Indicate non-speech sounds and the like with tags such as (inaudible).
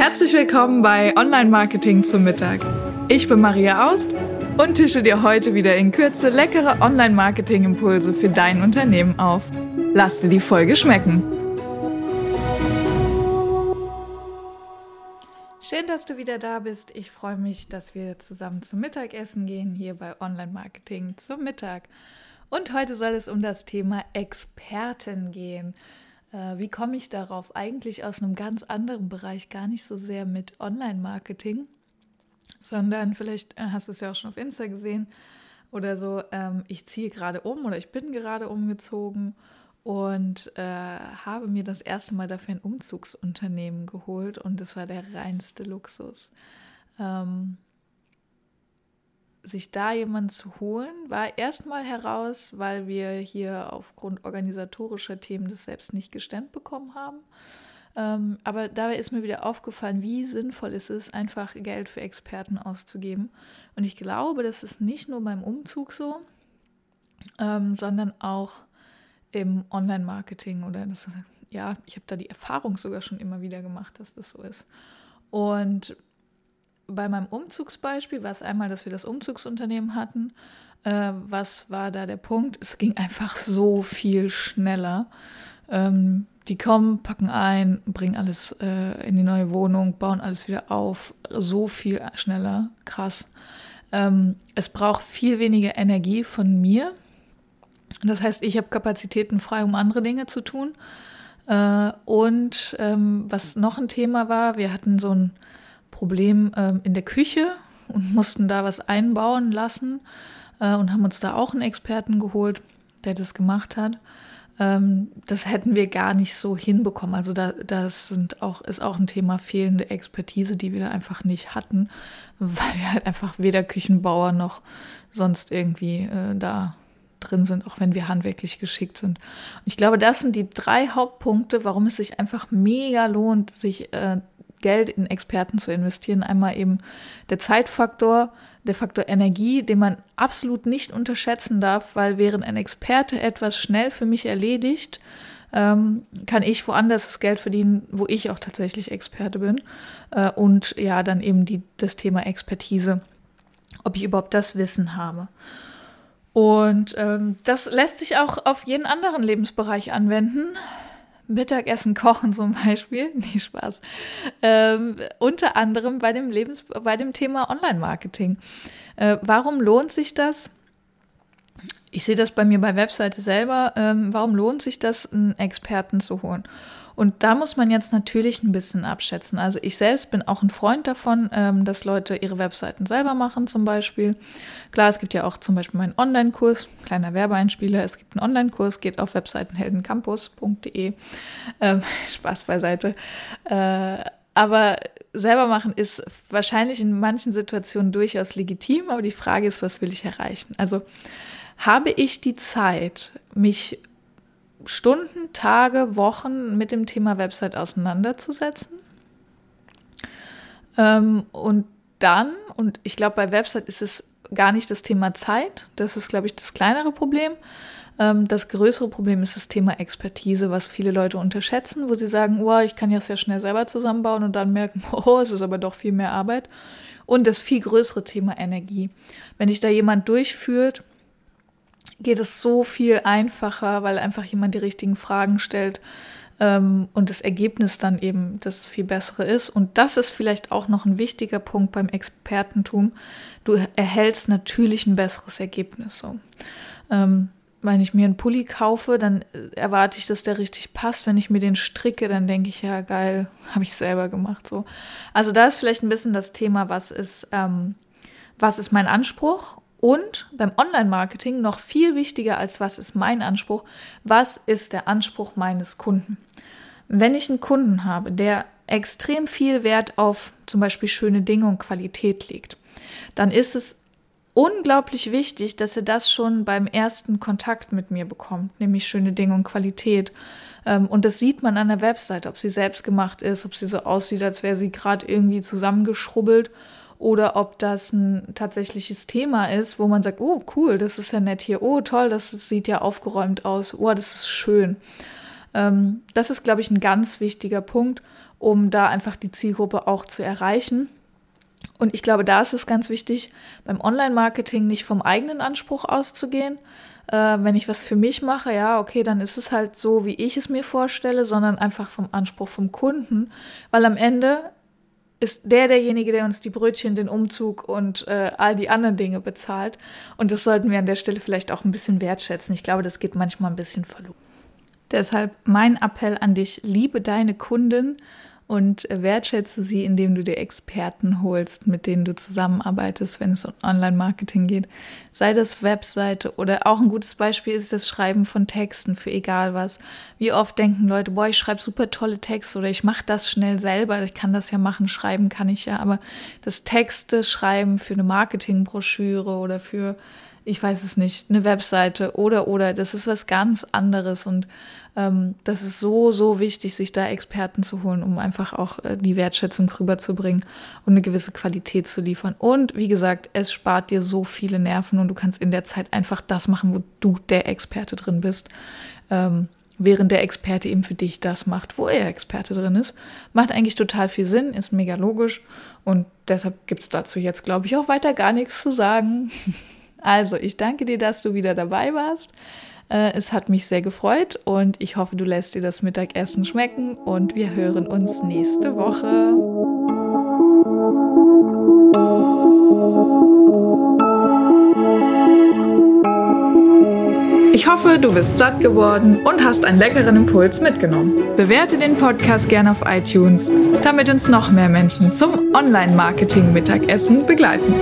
Herzlich willkommen bei Online Marketing zum Mittag. Ich bin Maria Aust und tische dir heute wieder in Kürze leckere Online Marketing Impulse für dein Unternehmen auf. Lass dir die Folge schmecken. Schön, dass du wieder da bist. Ich freue mich, dass wir zusammen zum Mittagessen gehen hier bei Online Marketing zum Mittag. Und heute soll es um das Thema Experten gehen. Äh, wie komme ich darauf? Eigentlich aus einem ganz anderen Bereich, gar nicht so sehr mit Online-Marketing, sondern vielleicht äh, hast du es ja auch schon auf Insta gesehen oder so. Ähm, ich ziehe gerade um oder ich bin gerade umgezogen und äh, habe mir das erste Mal dafür ein Umzugsunternehmen geholt und das war der reinste Luxus. Ähm, sich da jemanden zu holen, war erstmal heraus, weil wir hier aufgrund organisatorischer Themen das selbst nicht gestemmt bekommen haben. Ähm, aber dabei ist mir wieder aufgefallen, wie sinnvoll es ist, einfach Geld für Experten auszugeben. Und ich glaube, das ist nicht nur beim Umzug so, ähm, sondern auch im Online-Marketing oder das, ja, ich habe da die Erfahrung sogar schon immer wieder gemacht, dass das so ist. Und bei meinem Umzugsbeispiel war es einmal, dass wir das Umzugsunternehmen hatten. Äh, was war da der Punkt? Es ging einfach so viel schneller. Ähm, die kommen, packen ein, bringen alles äh, in die neue Wohnung, bauen alles wieder auf. So viel schneller. Krass. Ähm, es braucht viel weniger Energie von mir. Das heißt, ich habe Kapazitäten frei, um andere Dinge zu tun. Äh, und ähm, was noch ein Thema war, wir hatten so ein Problem ähm, in der Küche und (laughs) mussten da was einbauen lassen äh, und haben uns da auch einen Experten geholt, der das gemacht hat. Ähm, das hätten wir gar nicht so hinbekommen. Also da, das sind auch, ist auch ein Thema fehlende Expertise, die wir da einfach nicht hatten, (laughs) weil wir halt einfach weder Küchenbauer noch sonst irgendwie äh, da drin sind, auch wenn wir handwerklich geschickt sind. Und ich glaube, das sind die drei Hauptpunkte, warum es sich einfach mega lohnt, sich äh, Geld in Experten zu investieren. Einmal eben der Zeitfaktor, der Faktor Energie, den man absolut nicht unterschätzen darf, weil während ein Experte etwas schnell für mich erledigt, ähm, kann ich woanders das Geld verdienen, wo ich auch tatsächlich Experte bin. Äh, und ja, dann eben die, das Thema Expertise, ob ich überhaupt das Wissen habe. Und ähm, das lässt sich auch auf jeden anderen Lebensbereich anwenden. Mittagessen kochen zum Beispiel, (laughs) nee, Spaß. Ähm, unter anderem bei dem, Lebens bei dem Thema Online-Marketing. Äh, warum lohnt sich das? Ich sehe das bei mir bei Webseite selber. Ähm, warum lohnt sich das, einen Experten zu holen? Und da muss man jetzt natürlich ein bisschen abschätzen. Also ich selbst bin auch ein Freund davon, ähm, dass Leute ihre Webseiten selber machen zum Beispiel. Klar, es gibt ja auch zum Beispiel meinen Online-Kurs, kleiner Werbeeinspieler. Es gibt einen Online-Kurs, geht auf webseitenheldencampus.de. Ähm, (laughs) Spaß beiseite. Äh, aber selber machen ist wahrscheinlich in manchen Situationen durchaus legitim, aber die Frage ist, was will ich erreichen? Also habe ich die Zeit, mich Stunden, Tage, Wochen mit dem Thema Website auseinanderzusetzen. Ähm, und dann, und ich glaube, bei Website ist es gar nicht das Thema Zeit, das ist, glaube ich, das kleinere Problem. Ähm, das größere Problem ist das Thema Expertise, was viele Leute unterschätzen, wo sie sagen, oh, ich kann ja sehr schnell selber zusammenbauen und dann merken, (laughs) oh, es ist aber doch viel mehr Arbeit. Und das viel größere Thema Energie. Wenn dich da jemand durchführt, geht es so viel einfacher, weil einfach jemand die richtigen Fragen stellt ähm, und das Ergebnis dann eben das viel bessere ist. Und das ist vielleicht auch noch ein wichtiger Punkt beim Expertentum. Du erhältst natürlich ein besseres Ergebnis. So. Ähm, wenn ich mir einen Pulli kaufe, dann erwarte ich, dass der richtig passt. Wenn ich mir den stricke, dann denke ich, ja, geil, (laughs) habe ich selber gemacht. So. Also da ist vielleicht ein bisschen das Thema, was ist, ähm, was ist mein Anspruch und beim Online-Marketing noch viel wichtiger als was ist mein Anspruch, was ist der Anspruch meines Kunden. Wenn ich einen Kunden habe, der extrem viel Wert auf zum Beispiel schöne Dinge und Qualität legt, dann ist es unglaublich wichtig, dass er das schon beim ersten Kontakt mit mir bekommt, nämlich schöne Dinge und Qualität. Ähm, und das sieht man an der Website, ob sie selbst gemacht ist, ob sie so aussieht, als wäre sie gerade irgendwie zusammengeschrubbelt oder ob das ein tatsächliches Thema ist, wo man sagt, oh cool, das ist ja nett hier, oh toll, das sieht ja aufgeräumt aus, oh, das ist schön. Ähm, das ist, glaube ich, ein ganz wichtiger Punkt. um da einfach die Zielgruppe auch zu erreichen. Und ich glaube, da ist es ganz wichtig, beim Online-Marketing nicht vom eigenen Anspruch auszugehen. Äh, wenn ich was für mich mache, ja, okay, dann ist es halt so, wie ich es mir vorstelle, sondern einfach vom Anspruch vom Kunden. Weil am Ende ist der derjenige, der uns die Brötchen, den Umzug und äh, all die anderen Dinge bezahlt. Und das sollten wir an der Stelle vielleicht auch ein bisschen wertschätzen. Ich glaube, das geht manchmal ein bisschen verloren. Deshalb mein Appell an dich, liebe deine Kunden und wertschätze sie, indem du dir Experten holst, mit denen du zusammenarbeitest, wenn es um Online-Marketing geht. Sei das Webseite oder auch ein gutes Beispiel ist das Schreiben von Texten für egal was. Wie oft denken Leute, boah, ich schreibe super tolle Texte oder ich mache das schnell selber, ich kann das ja machen, schreiben kann ich ja, aber das Texte schreiben für eine Marketingbroschüre oder für ich weiß es nicht, eine Webseite oder oder, das ist was ganz anderes und ähm, das ist so, so wichtig, sich da Experten zu holen, um einfach auch äh, die Wertschätzung rüberzubringen und eine gewisse Qualität zu liefern. Und wie gesagt, es spart dir so viele Nerven und du kannst in der Zeit einfach das machen, wo du der Experte drin bist. Ähm, während der Experte eben für dich das macht, wo er Experte drin ist. Macht eigentlich total viel Sinn, ist mega logisch und deshalb gibt es dazu jetzt, glaube ich, auch weiter gar nichts zu sagen. (laughs) Also, ich danke dir, dass du wieder dabei warst. Äh, es hat mich sehr gefreut und ich hoffe, du lässt dir das Mittagessen schmecken und wir hören uns nächste Woche. Ich hoffe, du bist satt geworden und hast einen leckeren Impuls mitgenommen. Bewerte den Podcast gerne auf iTunes, damit uns noch mehr Menschen zum Online-Marketing-Mittagessen begleiten.